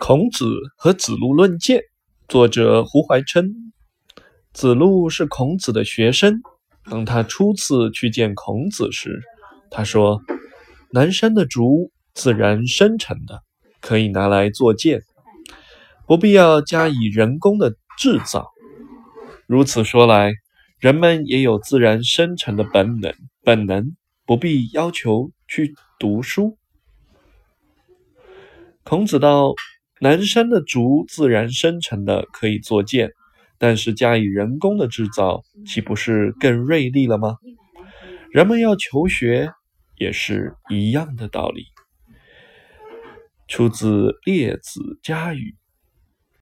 孔子和子路论剑，作者胡怀琛。子路是孔子的学生。当他初次去见孔子时，他说：“南山的竹自然生成的，可以拿来做剑，不必要加以人工的制造。如此说来，人们也有自然生成的本能，本能不必要求去读书。”孔子道。南山的竹自然生成的可以做剑，但是加以人工的制造，岂不是更锐利了吗？人们要求学，也是一样的道理。出自《列子·家语》。